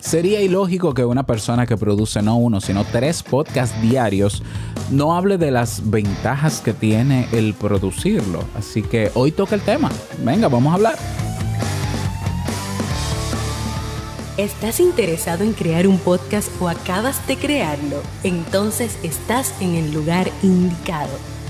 Sería ilógico que una persona que produce no uno, sino tres podcasts diarios no hable de las ventajas que tiene el producirlo. Así que hoy toca el tema. Venga, vamos a hablar. ¿Estás interesado en crear un podcast o acabas de crearlo? Entonces estás en el lugar indicado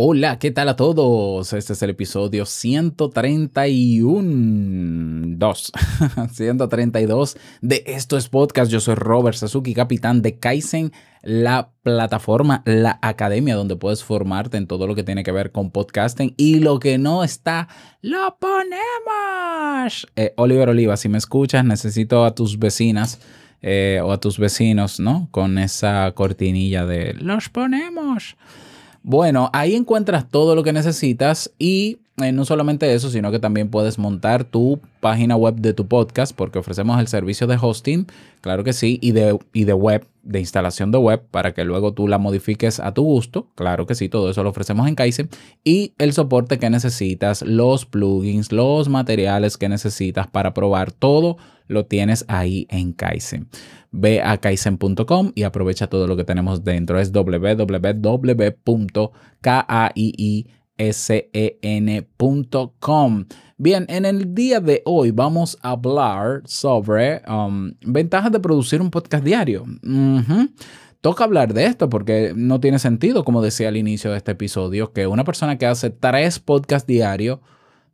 Hola, ¿qué tal a todos? Este es el episodio 131. 2. 132 de Esto es Podcast. Yo soy Robert Sasuki, capitán de Kaizen, la plataforma, la academia donde puedes formarte en todo lo que tiene que ver con podcasting y lo que no está, lo ponemos. Eh, Oliver Oliva, si me escuchas, necesito a tus vecinas. Eh, o a tus vecinos, ¿no? Con esa cortinilla de los ponemos. Bueno, ahí encuentras todo lo que necesitas y eh, no solamente eso, sino que también puedes montar tu página web de tu podcast porque ofrecemos el servicio de hosting, claro que sí, y de, y de web, de instalación de web para que luego tú la modifiques a tu gusto, claro que sí, todo eso lo ofrecemos en Kaizen y el soporte que necesitas, los plugins, los materiales que necesitas para probar todo lo tienes ahí en Kaizen. Ve a kaizen.com y aprovecha todo lo que tenemos dentro. Es www.kaiisen.com. Bien, en el día de hoy vamos a hablar sobre um, ventajas de producir un podcast diario. Toca hablar de esto porque no tiene sentido, como decía al inicio de este episodio, que una persona que hace tres podcasts diarios,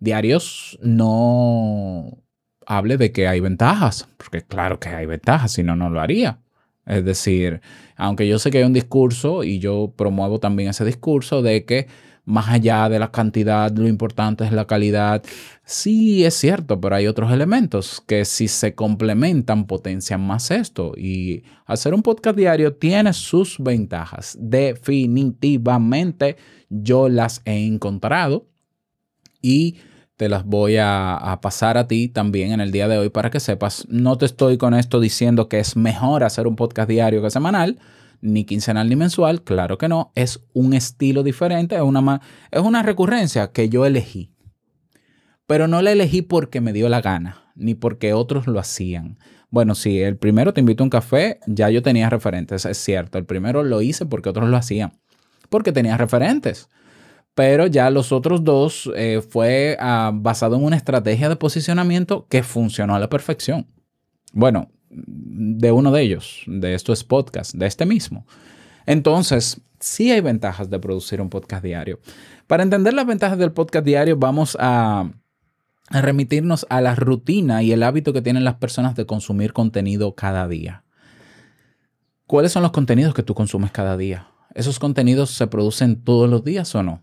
diarios no, hable de que hay ventajas, porque claro que hay ventajas, si no, no lo haría. Es decir, aunque yo sé que hay un discurso y yo promuevo también ese discurso de que más allá de la cantidad, lo importante es la calidad. Sí, es cierto, pero hay otros elementos que si se complementan potencian más esto. Y hacer un podcast diario tiene sus ventajas. Definitivamente yo las he encontrado y te las voy a, pasar a ti también en el día de hoy para que sepas. No te estoy con esto diciendo que es mejor hacer un podcast diario que semanal, ni quincenal ni mensual. Claro que no. Es un estilo diferente, es una, es una recurrencia que yo elegí. Pero no la elegí porque me dio la gana, ni porque otros lo hacían. Bueno, sí, el primero te invito a un café, ya yo tenía referentes, es cierto. El primero lo hice porque otros lo hacían, porque tenía referentes pero ya los otros dos eh, fue ah, basado en una estrategia de posicionamiento que funcionó a la perfección. Bueno, de uno de ellos, de estos podcasts, de este mismo. Entonces, sí hay ventajas de producir un podcast diario. Para entender las ventajas del podcast diario, vamos a, a remitirnos a la rutina y el hábito que tienen las personas de consumir contenido cada día. ¿Cuáles son los contenidos que tú consumes cada día? ¿Esos contenidos se producen todos los días o no?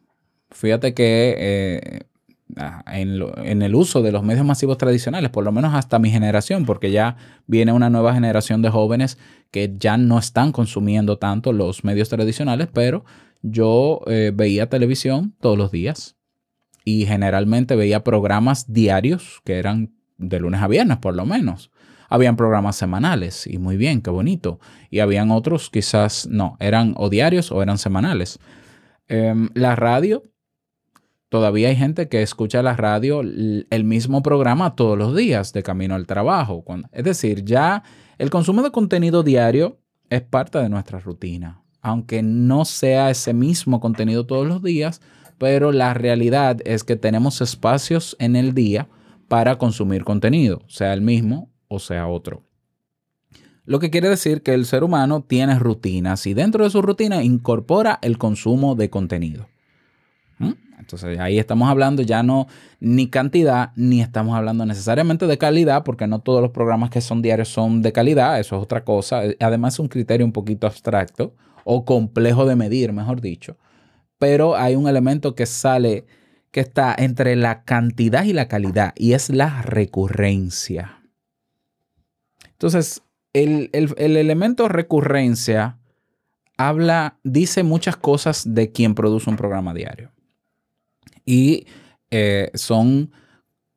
Fíjate que eh, en, el uso de los medios masivos tradicionales, por lo menos hasta mi generación, porque ya viene una nueva generación de jóvenes que ya no están consumiendo tanto los medios tradicionales, pero yo eh, veía televisión todos los días y generalmente veía programas diarios que eran de lunes a viernes por lo menos. Habían programas semanales y muy bien, qué bonito. Y habían otros quizás no, eran o diarios o eran semanales. Em, la radio Todavía hay gente que escucha la radio el mismo programa todos los días de camino al trabajo. Es decir, ya el consumo de contenido diario es parte de nuestra rutina. Aunque no sea ese mismo contenido todos los días, pero la realidad es que tenemos espacios en el día para consumir contenido, sea el mismo o sea otro. Lo que quiere decir que el ser humano tiene rutinas y dentro de su rutina incorpora el consumo de contenido. ¿Mm? Entonces ahí estamos hablando ya no ni cantidad, ni estamos hablando necesariamente de calidad, porque no todos los programas que son diarios son de calidad, eso es otra cosa. Además es un criterio un poquito abstracto o complejo de medir, mejor dicho. Pero hay un elemento que sale, que está entre la cantidad y la calidad, y es la recurrencia. Entonces, el, elemento recurrencia habla, dice muchas cosas de quien produce un programa diario. Y eh, son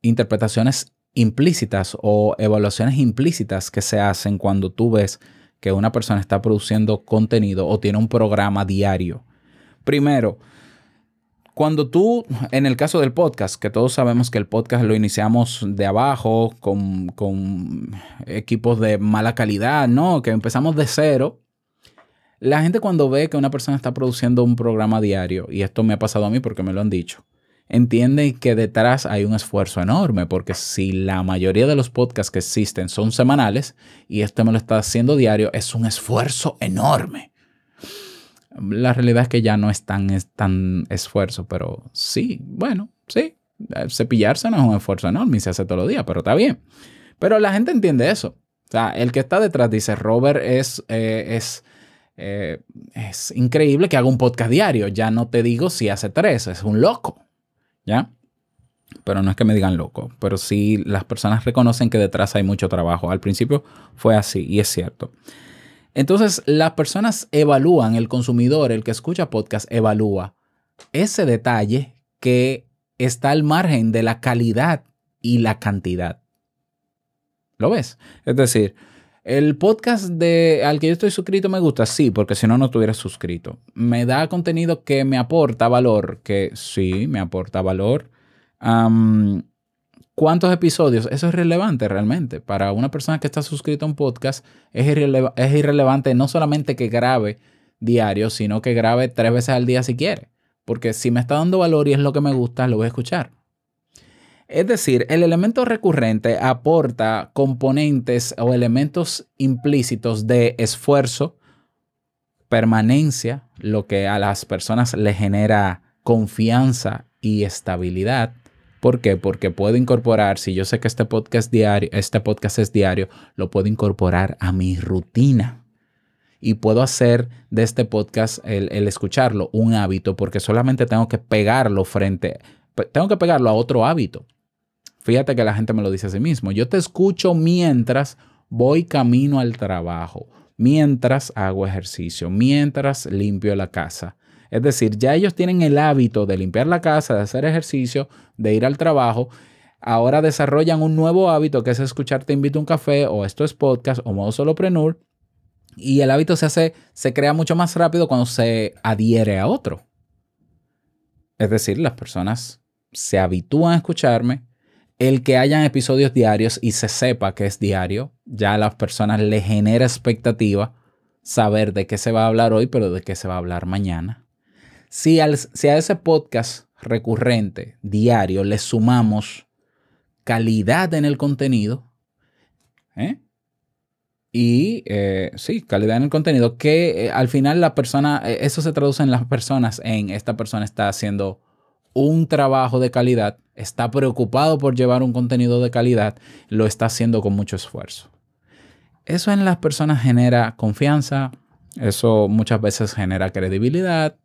interpretaciones implícitas o evaluaciones implícitas que se hacen cuando tú ves que una persona está produciendo contenido o tiene un programa diario. Primero, cuando tú, en el caso del podcast, que todos sabemos que el podcast lo iniciamos de abajo, con, con equipos de mala calidad, ¿no? Que empezamos de cero. La gente cuando ve que una persona está produciendo un programa diario, y esto me ha pasado a mí porque me lo han dicho, entiende que detrás hay un esfuerzo enorme, porque si la mayoría de los podcasts que existen son semanales y este me lo está haciendo diario, es un esfuerzo enorme. La realidad es que ya no es tan, tan esfuerzo, pero sí, bueno, sí. Cepillarse no es un esfuerzo enorme y se hace todos los días, pero está bien. Pero la gente entiende eso. O sea, el que está detrás dice, Robert es, eh, es, eh, es increíble que haga un podcast diario. Ya no te digo si hace tres, es un loco. ¿Ya? Pero no es que me digan loco, pero sí las personas reconocen que detrás hay mucho trabajo. Al principio fue así y es cierto. Entonces, las personas evalúan, el consumidor, el que escucha podcast, evalúa ese detalle que está al margen de la calidad y la cantidad. ¿Lo ves? Es decir, el podcast de, al que yo estoy suscrito me gusta, sí, porque si no, no estuviera suscrito. Me da contenido que me aporta valor, que sí, me aporta valor. ¿Cuántos episodios? Eso es relevante realmente. Para una persona que está suscrita a un podcast, es, es irrelevante no solamente que grabe diario, sino que grabe tres veces al día si quiere. Porque si me está dando valor y es lo que me gusta, lo voy a escuchar. Es decir, el elemento recurrente aporta componentes o elementos implícitos de esfuerzo, permanencia, lo que a las personas le genera confianza y estabilidad ¿Por qué? Porque puedo incorporar, si yo sé que este podcast, diario, este podcast es diario, lo puedo incorporar a mi rutina. Y puedo hacer de este podcast, el, escucharlo, un hábito, porque solamente tengo que pegarlo frente, tengo que pegarlo a otro hábito. Fíjate que la gente me lo dice a sí mismo. Yo te escucho mientras voy camino al trabajo, mientras hago ejercicio, mientras limpio la casa, es decir, ya ellos tienen el hábito de limpiar la casa, de hacer ejercicio, de ir al trabajo. Ahora desarrollan un nuevo hábito que es escuchar Te invito a un café o esto es podcast o modo soloprenur. Y el hábito se hace, se crea mucho más rápido cuando se adhiere a otro. Es decir, las personas se habitúan a escucharme. El que hayan episodios diarios y se sepa que es diario, ya a las personas le genera expectativa saber de qué se va a hablar hoy, pero de qué se va a hablar mañana. Si, a ese podcast recurrente, diario, le sumamos calidad en el contenido, ¿eh? y eh, sí, calidad en el contenido, que eh, al final la persona, eso se traduce en las personas, en esta persona está haciendo un trabajo de calidad, está preocupado por llevar un contenido de calidad, lo está haciendo con mucho esfuerzo. Eso en las personas genera confianza, eso muchas veces genera credibilidad,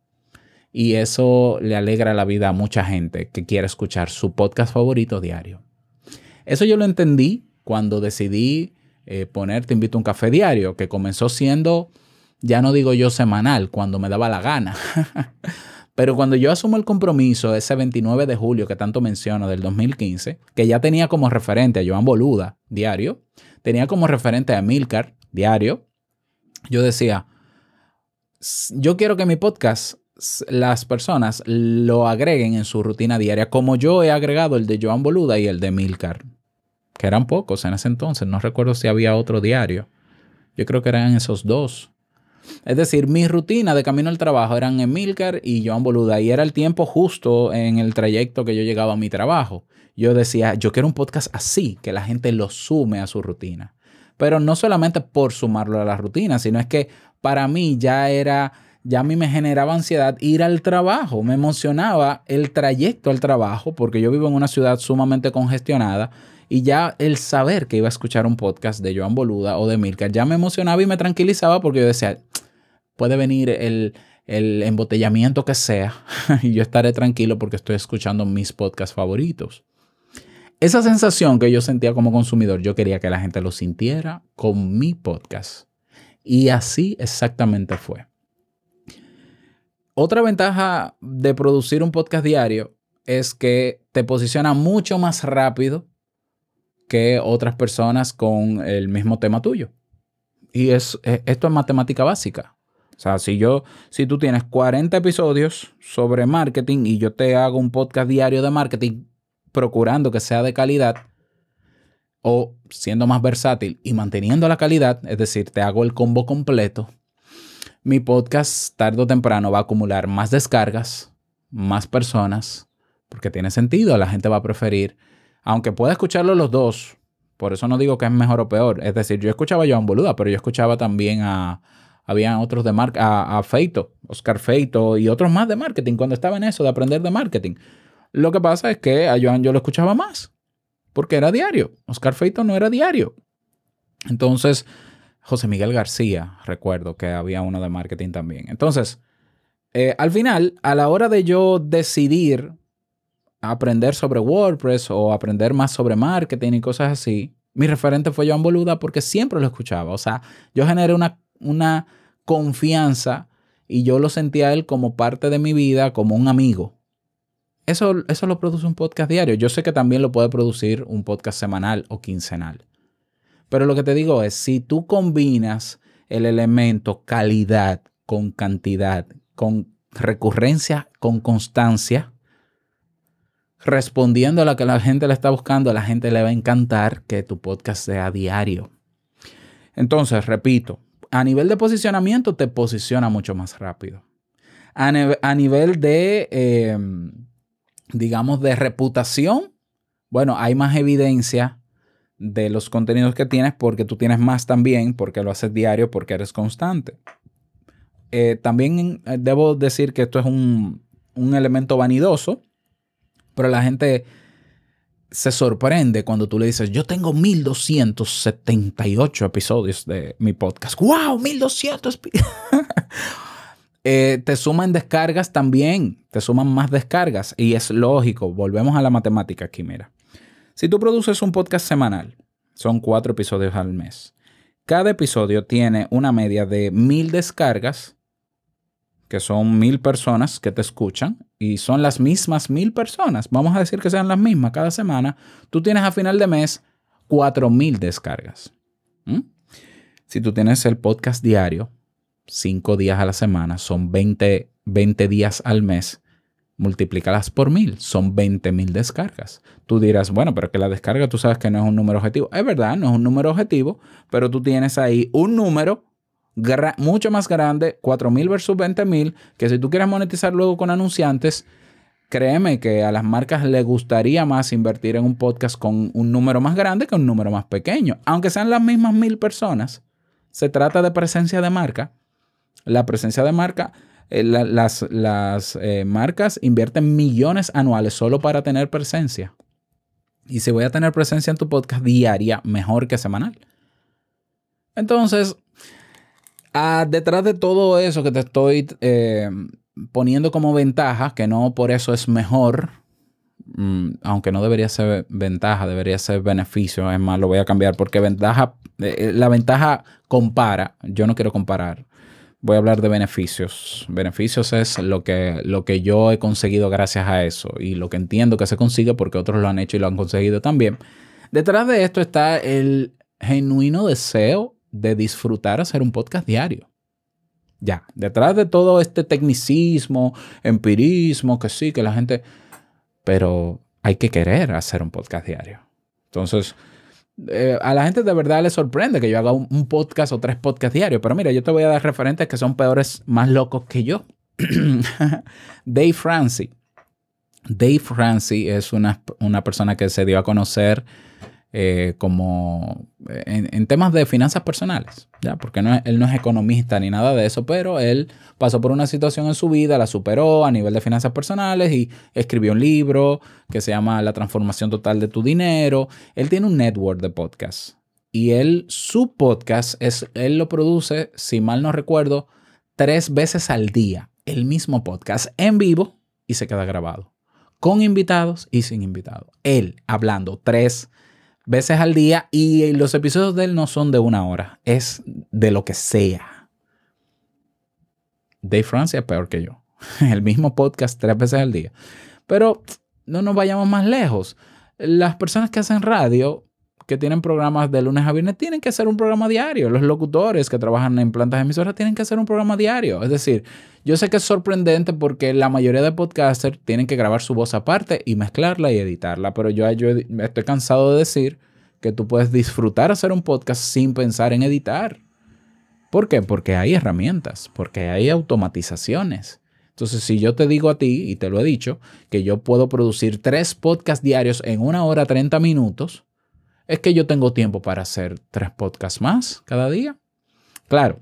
y eso le alegra la vida a mucha gente que quiere escuchar su podcast favorito diario. Eso yo lo entendí cuando decidí eh, poner Te invito a un café diario, que comenzó siendo, ya no digo yo semanal, cuando me daba la gana. Pero cuando yo asumo el compromiso ese 29 de julio que tanto menciono del 2015, que ya tenía como referente a Joan Boluda diario, tenía como referente a Milcar diario, yo decía, yo quiero que mi podcast las personas lo agreguen en su rutina diaria, como yo he agregado el de Joan Boluda y el de Milcar, que eran pocos en ese entonces. No recuerdo si había otro diario. Yo creo que eran esos dos. Es decir, mi rutina de camino al trabajo eran Emilcar y Joan Boluda y era el tiempo justo en el trayecto que yo llegaba a mi trabajo. Yo decía, yo quiero un podcast así, que la gente lo sume a su rutina. Pero no solamente por sumarlo a la rutina, sino es que para mí ya era ya a mí me generaba ansiedad ir al trabajo, me emocionaba el trayecto al trabajo, porque yo vivo en una ciudad sumamente congestionada y ya el saber que iba a escuchar un podcast de Joan Boluda o de Milka ya me emocionaba y me tranquilizaba porque yo decía, puede venir el, el embotellamiento que sea y yo estaré tranquilo porque estoy escuchando mis podcasts favoritos. esa sensación que yo sentía como consumidor, yo quería que la gente lo sintiera con mi podcast. Y así exactamente fue. Otra ventaja de producir un podcast diario es que te posiciona mucho más rápido que otras personas con el mismo tema tuyo. Y es, e, esto es matemática básica. O sea, si yo, si tú tienes 40 episodios sobre marketing y yo te hago un podcast diario de marketing procurando que sea de calidad o siendo más versátil y manteniendo la calidad, es decir, te hago el combo completo, mi podcast tarde o temprano va a acumular más descargas, más personas, porque tiene sentido, la gente va a preferir, aunque pueda escucharlo los dos, por eso no digo que es mejor o peor, es decir, yo escuchaba a Joan Boluda, pero yo escuchaba también a, otros de marca, a Feito, Oscar Feito y otros más de marketing, cuando estaba en eso, de aprender de marketing. Lo que pasa es que a Joan yo lo escuchaba más, porque era diario. Oscar Feito no era diario. Entonces, José Miguel García, recuerdo que había uno de marketing también. Entonces, eh, al final, a la hora de yo decidir aprender sobre WordPress o aprender más sobre marketing y cosas así, mi referente fue Joan Boluda porque siempre lo escuchaba. O sea, yo generé una, una confianza y yo lo sentía a él como parte de mi vida, como un amigo. Eso, eso lo produce un podcast diario. Yo sé que también lo puede producir un podcast semanal o quincenal. Pero lo que te digo es, si tú combinas el elemento calidad con cantidad, con recurrencia, con constancia, respondiendo a lo que la gente le está buscando, a la gente le va a encantar que tu podcast sea diario. Entonces, repito, a nivel de posicionamiento te posiciona mucho más rápido. A, nivel de, em, digamos, de reputación, bueno, hay más evidencia de los contenidos que tienes porque tú tienes más también, porque lo haces diario, porque eres constante. Eh, también eh, debo decir que esto es un, un elemento vanidoso, pero la gente se sorprende cuando tú le dices, yo tengo 1278 episodios de mi podcast. ¡Wow! 1200. eh, te suman descargas también, te suman más descargas y es lógico. Volvemos a la matemática aquí, mira. Si tú produces un podcast semanal, son cuatro episodios al mes. Cada episodio tiene una media de mil descargas, que son mil personas que te escuchan, y son las mismas mil personas. Vamos a decir que sean las mismas cada semana. Tú tienes a final de mes cuatro mil descargas. Si tú tienes el podcast diario, cinco días a la semana, son 20, 20 días al mes multiplícalas por mil, son 20 mil descargas. Tú dirás, bueno, pero que la descarga tú sabes que no es un número objetivo. Es verdad, no es un número objetivo, pero tú tienes ahí un número mucho más grande, 4 mil versus 20 mil, que si tú quieres monetizar luego con anunciantes, créeme que a las marcas les gustaría más invertir en un podcast con un número más grande que un número más pequeño. Aunque sean las mismas mil personas, se trata de presencia de marca. La presencia de marca eh, las, las eh, marcas invierten millones anuales solo para tener presencia. Y si voy a tener presencia en tu podcast diaria, mejor que semanal. Entonces, ah, detrás de todo eso que te estoy eh, poniendo como ventaja, que no por eso es mejor, mm, aunque no debería ser ventaja, debería ser beneficio, es más, lo voy a cambiar porque ventaja, la ventaja compara, yo no quiero comparar voy a hablar de beneficios. Beneficios es lo que, lo que yo he conseguido gracias a eso y lo que entiendo que se consigue porque otros lo han hecho y lo han conseguido también. Detrás de esto está el genuino deseo de disfrutar hacer un podcast diario. Ya, detrás de todo este tecnicismo, empirismo, que sí, que la gente... Pero hay que querer hacer un podcast diario. Entonces, eh, a la gente de verdad le sorprende que yo haga un, podcast o tres podcasts diarios. Pero mira, yo te voy a dar referentes que son peores, más locos que yo. Dave Francie. Dave Francie es una, una persona que se dio a conocer eh, como eh, en, temas de finanzas personales, ¿ya? porque no él no es economista ni nada de eso, pero él pasó por una situación en su vida, la superó a nivel de finanzas personales y escribió un libro que se llama La transformación total de tu dinero. Él tiene un network de podcasts y él, su podcast, es, él lo produce, si mal no recuerdo, tres veces al día, el mismo podcast en vivo y se queda grabado con invitados y sin invitados. Él hablando tres veces al día y los episodios de él no son de una hora, es de lo que sea. Dave Francia es peor que yo. El mismo podcast tres veces al día. Pero no nos vayamos más lejos. Las personas que hacen radio que tienen programas de lunes a viernes tienen que hacer un programa diario. Los locutores que trabajan en plantas emisoras tienen que hacer un programa diario. Es decir, yo sé que es sorprendente porque la mayoría de podcasters tienen que grabar su voz aparte y mezclarla y editarla, pero yo, estoy cansado de decir que tú puedes disfrutar hacer un podcast sin pensar en editar. ¿Por qué? Porque hay herramientas, porque hay automatizaciones. Entonces, si yo te digo a ti, y te lo he dicho, que yo puedo producir tres podcasts diarios en una hora 30 minutos, es que yo tengo tiempo para hacer tres podcasts más cada día. Claro.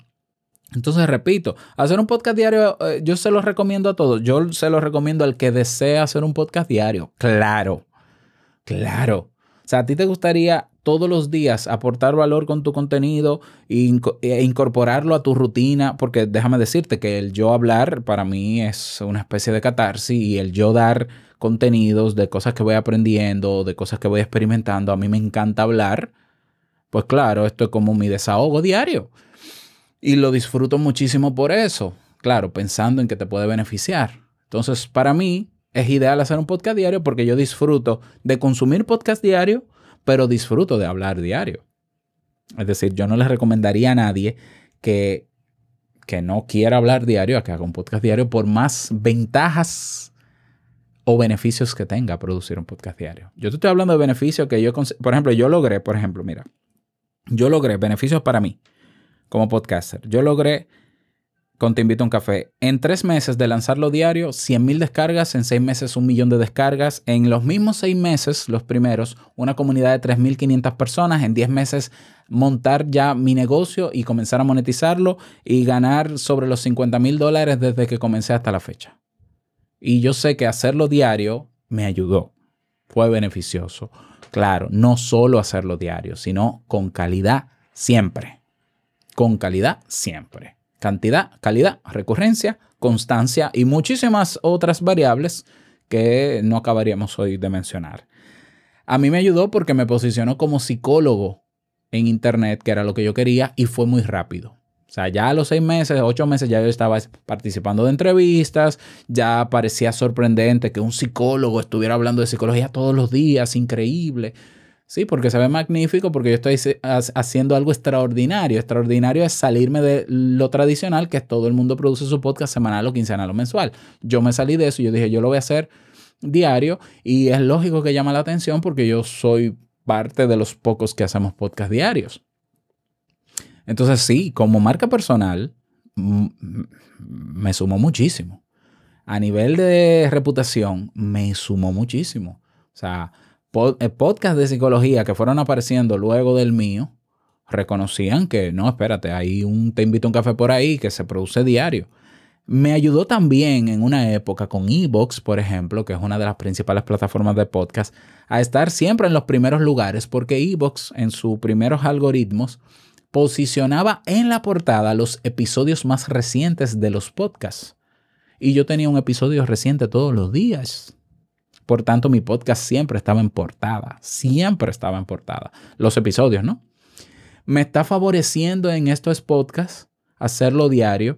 Entonces, repito, hacer un podcast diario, eh, yo se lo recomiendo a todos. Yo se lo recomiendo al que desea hacer un podcast diario. Claro. Claro. O sea, a ti te gustaría todos los días aportar valor con tu contenido e incorporarlo a tu rutina, porque déjame decirte que el yo hablar para mí es una especie de catarsis y el yo dar contenidos, de cosas que voy aprendiendo, de cosas que voy experimentando. A mí me encanta hablar. Pues claro, esto es como mi desahogo diario. Y lo disfruto muchísimo por eso. Claro, pensando en que te puede beneficiar. Entonces, para mí es ideal hacer un podcast diario porque yo disfruto de consumir podcast diario, pero disfruto de hablar diario. Es decir, yo no les recomendaría a nadie que, que no quiera hablar diario a que haga un podcast diario por más ventajas o beneficios que tenga producir un podcast diario. Yo te estoy hablando de beneficios que yo, por ejemplo, yo logré, por ejemplo, mira, yo logré beneficios para mí como podcaster. Yo logré, con Te Invito a un Café, en tres meses de lanzarlo diario, 100 mil descargas, en seis meses un millón de descargas, en los mismos seis meses, los primeros, una comunidad de 3.500 personas, en 10 meses montar ya mi negocio y comenzar a monetizarlo y ganar sobre los 50 mil dólares desde que comencé hasta la fecha. Y yo sé que hacerlo diario me ayudó, fue beneficioso. Claro, no solo hacerlo diario, sino con calidad siempre. Con calidad siempre. Cantidad, calidad, recurrencia, constancia y muchísimas otras variables que no acabaríamos hoy de mencionar. A mí me ayudó porque me posicionó como psicólogo en Internet, que era lo que yo quería, y fue muy rápido. O sea, ya a los seis meses, ocho meses, ya yo estaba participando de entrevistas, ya parecía sorprendente que un psicólogo estuviera hablando de psicología todos los días, increíble. Sí, porque se ve magnífico, porque yo estoy haciendo algo extraordinario. Extraordinario es salirme de lo tradicional, que todo el mundo produce su podcast semanal o quincenal o mensual. Yo me salí de eso y yo dije, yo lo voy a hacer diario y es lógico que llama la atención porque yo soy parte de los pocos que hacemos podcast diarios. Entonces sí, como marca personal, me sumó muchísimo. A nivel de reputación, me sumó muchísimo. O sea, eh, podcasts de psicología que fueron apareciendo luego del mío, reconocían que no, espérate, hay un Te invito a un café por ahí que se produce diario. Me ayudó también en una época con Evox, por ejemplo, que es una de las principales plataformas de podcast, a estar siempre en los primeros lugares, porque Evox en sus primeros algoritmos posicionaba en la portada los episodios más recientes de los podcasts. Y yo tenía un episodio reciente todos los días. Por tanto, mi podcast siempre estaba en portada. Siempre estaba en portada. Los episodios, ¿no? Me está favoreciendo en estos podcasts hacerlo diario,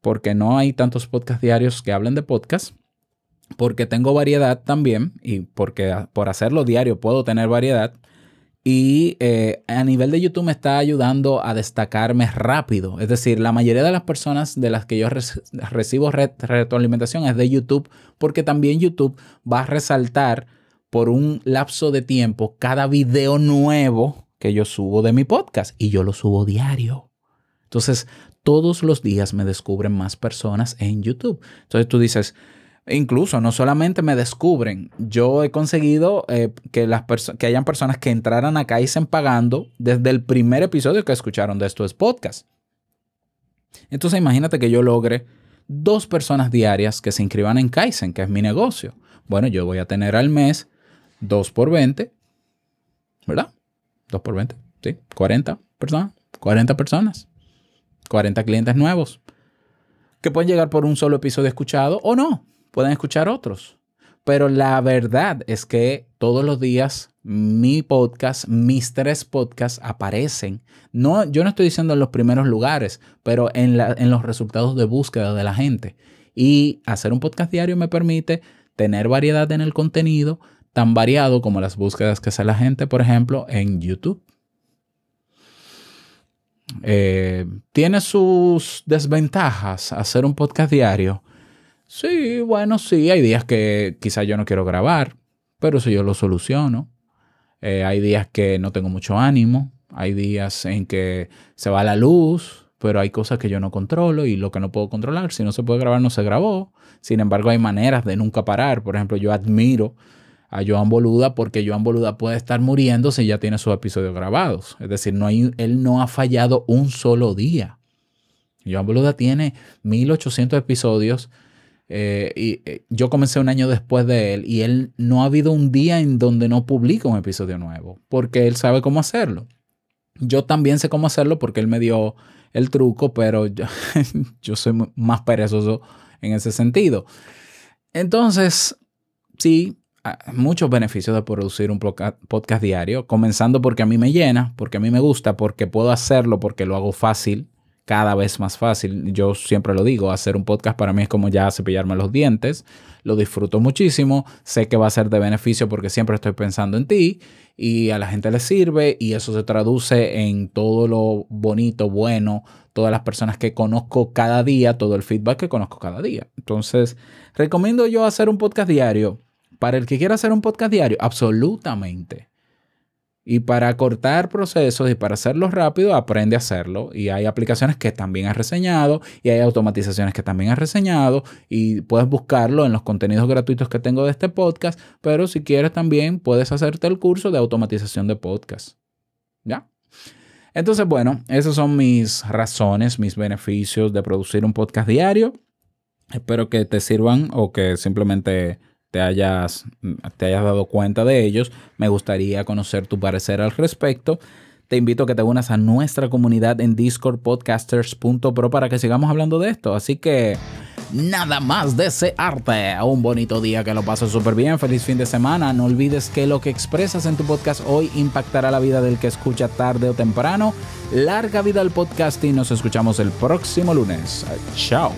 porque no hay tantos podcasts diarios que hablen de podcasts, porque tengo variedad también y porque por hacerlo diario puedo tener variedad. Y eh, a nivel de YouTube me está ayudando a destacarme rápido. Es decir, la mayoría de las personas de las que yo recibo retroalimentación es de YouTube, porque también YouTube va a resaltar por un lapso de tiempo cada video nuevo que yo subo de mi podcast y yo lo subo diario. Entonces, todos los días me descubren más personas en YouTube. Entonces tú dices, incluso no solamente me descubren, yo he conseguido eh, que, las que hayan personas que entraran a Kaizen pagando desde el primer episodio que escucharon de estos podcasts. Entonces imagínate que yo logre dos personas diarias que se inscriban en Kaizen, que es mi negocio. Bueno, yo voy a tener al mes 2 por 20, ¿verdad? 2 por 20, sí, 40 personas, 40 personas, 40 clientes nuevos que pueden llegar por un solo episodio escuchado o no pueden escuchar otros. Pero la verdad es que todos los días mi podcast, mis tres podcasts aparecen. No, yo no estoy diciendo en los primeros lugares, pero en, en los resultados de búsqueda de la gente. Y hacer un podcast diario me permite tener variedad en el contenido, tan variado como las búsquedas que hace la gente, por ejemplo, en YouTube. Eh, ¿Tiene sus desventajas hacer un podcast diario? Sí, bueno, sí, hay días que quizá yo no quiero grabar, pero eso yo lo soluciono. Eh, hay días que no tengo mucho ánimo, hay días en que se va la luz, pero hay cosas que yo no controlo y lo que no puedo controlar, si no se puede grabar, no se grabó. Sin embargo, hay maneras de nunca parar. Por ejemplo, yo admiro a Joan Boluda porque Joan Boluda puede estar muriendo si ya tiene sus episodios grabados. Es decir, no hay, él no ha fallado un solo día. Joan Boluda tiene 1800 episodios eh, y eh, yo comencé un año después de él y él no ha habido un día en donde no publica un episodio nuevo porque él sabe cómo hacerlo. Yo también sé cómo hacerlo porque él me dio el truco, pero yo, yo soy más perezoso en ese sentido. Entonces, sí, muchos beneficios de producir un podcast diario, comenzando porque a mí me llena, porque a mí me gusta, porque puedo hacerlo, porque lo hago fácil, cada vez más fácil. Yo siempre lo digo, hacer un podcast para mí es como ya cepillarme los dientes, lo disfruto muchísimo, sé que va a ser de beneficio porque siempre estoy pensando en ti y a la gente le sirve y eso se traduce en todo lo bonito, bueno, todas las personas que conozco cada día, todo el feedback que conozco cada día. Entonces, recomiendo yo hacer un podcast diario para el que quiera hacer un podcast diario, absolutamente. Y para cortar procesos y para hacerlo rápido, aprende a hacerlo. Y hay aplicaciones que también has reseñado y hay automatizaciones que también has reseñado y puedes buscarlo en los contenidos gratuitos que tengo de este podcast. Pero si quieres también puedes hacerte el curso de automatización de podcast. ¿Ya? Entonces, bueno, esas son mis razones, mis beneficios de producir un podcast diario. Espero que te sirvan o que simplemente te hayas, te hayas dado cuenta de ellos. Me gustaría conocer tu parecer al respecto. Te invito a que te unas a nuestra comunidad en discordpodcasters.pro para que sigamos hablando de esto. Así que nada más desearte un bonito día, que lo pases súper bien, feliz fin de semana. No olvides que lo que expresas en tu podcast hoy impactará la vida del que escucha tarde o temprano. Larga vida al podcast y nos escuchamos el próximo lunes. Chao.